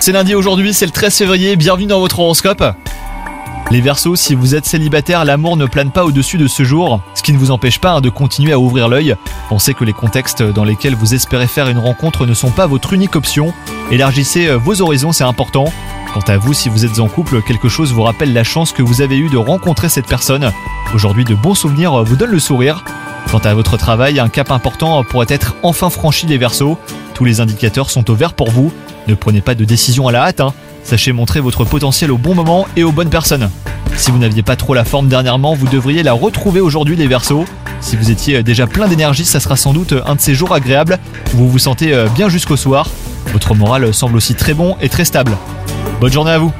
C'est lundi aujourd'hui, c'est le 13 février, bienvenue dans votre horoscope. Les Verseaux, si vous êtes célibataire, l'amour ne plane pas au-dessus de ce jour, ce qui ne vous empêche pas hein, de continuer à ouvrir l'œil. Pensez que les contextes dans lesquels vous espérez faire une rencontre ne sont pas votre unique option. Élargissez euh, vos horizons, c'est important. Quant à vous, si vous êtes en couple, quelque chose vous rappelle la chance que vous avez eue de rencontrer cette personne. Aujourd'hui, de bons souvenirs euh, vous donnent le sourire. Quant à votre travail, un cap important pourrait être enfin franchi les Verseaux. Tous les indicateurs sont au vert pour vous. Ne prenez pas de décision à la hâte. hein. Sachez montrer votre potentiel au bon moment et aux bonnes personnes. Si vous n'aviez pas trop la forme dernièrement, vous devriez la retrouver aujourd'hui les Verseaux. Si vous étiez déjà plein d'énergie, ça sera sans doute un de ces jours agréables où vous vous sentez bien jusqu'au soir. Votre moral semble aussi très bon et très stable. Bonne journée à vous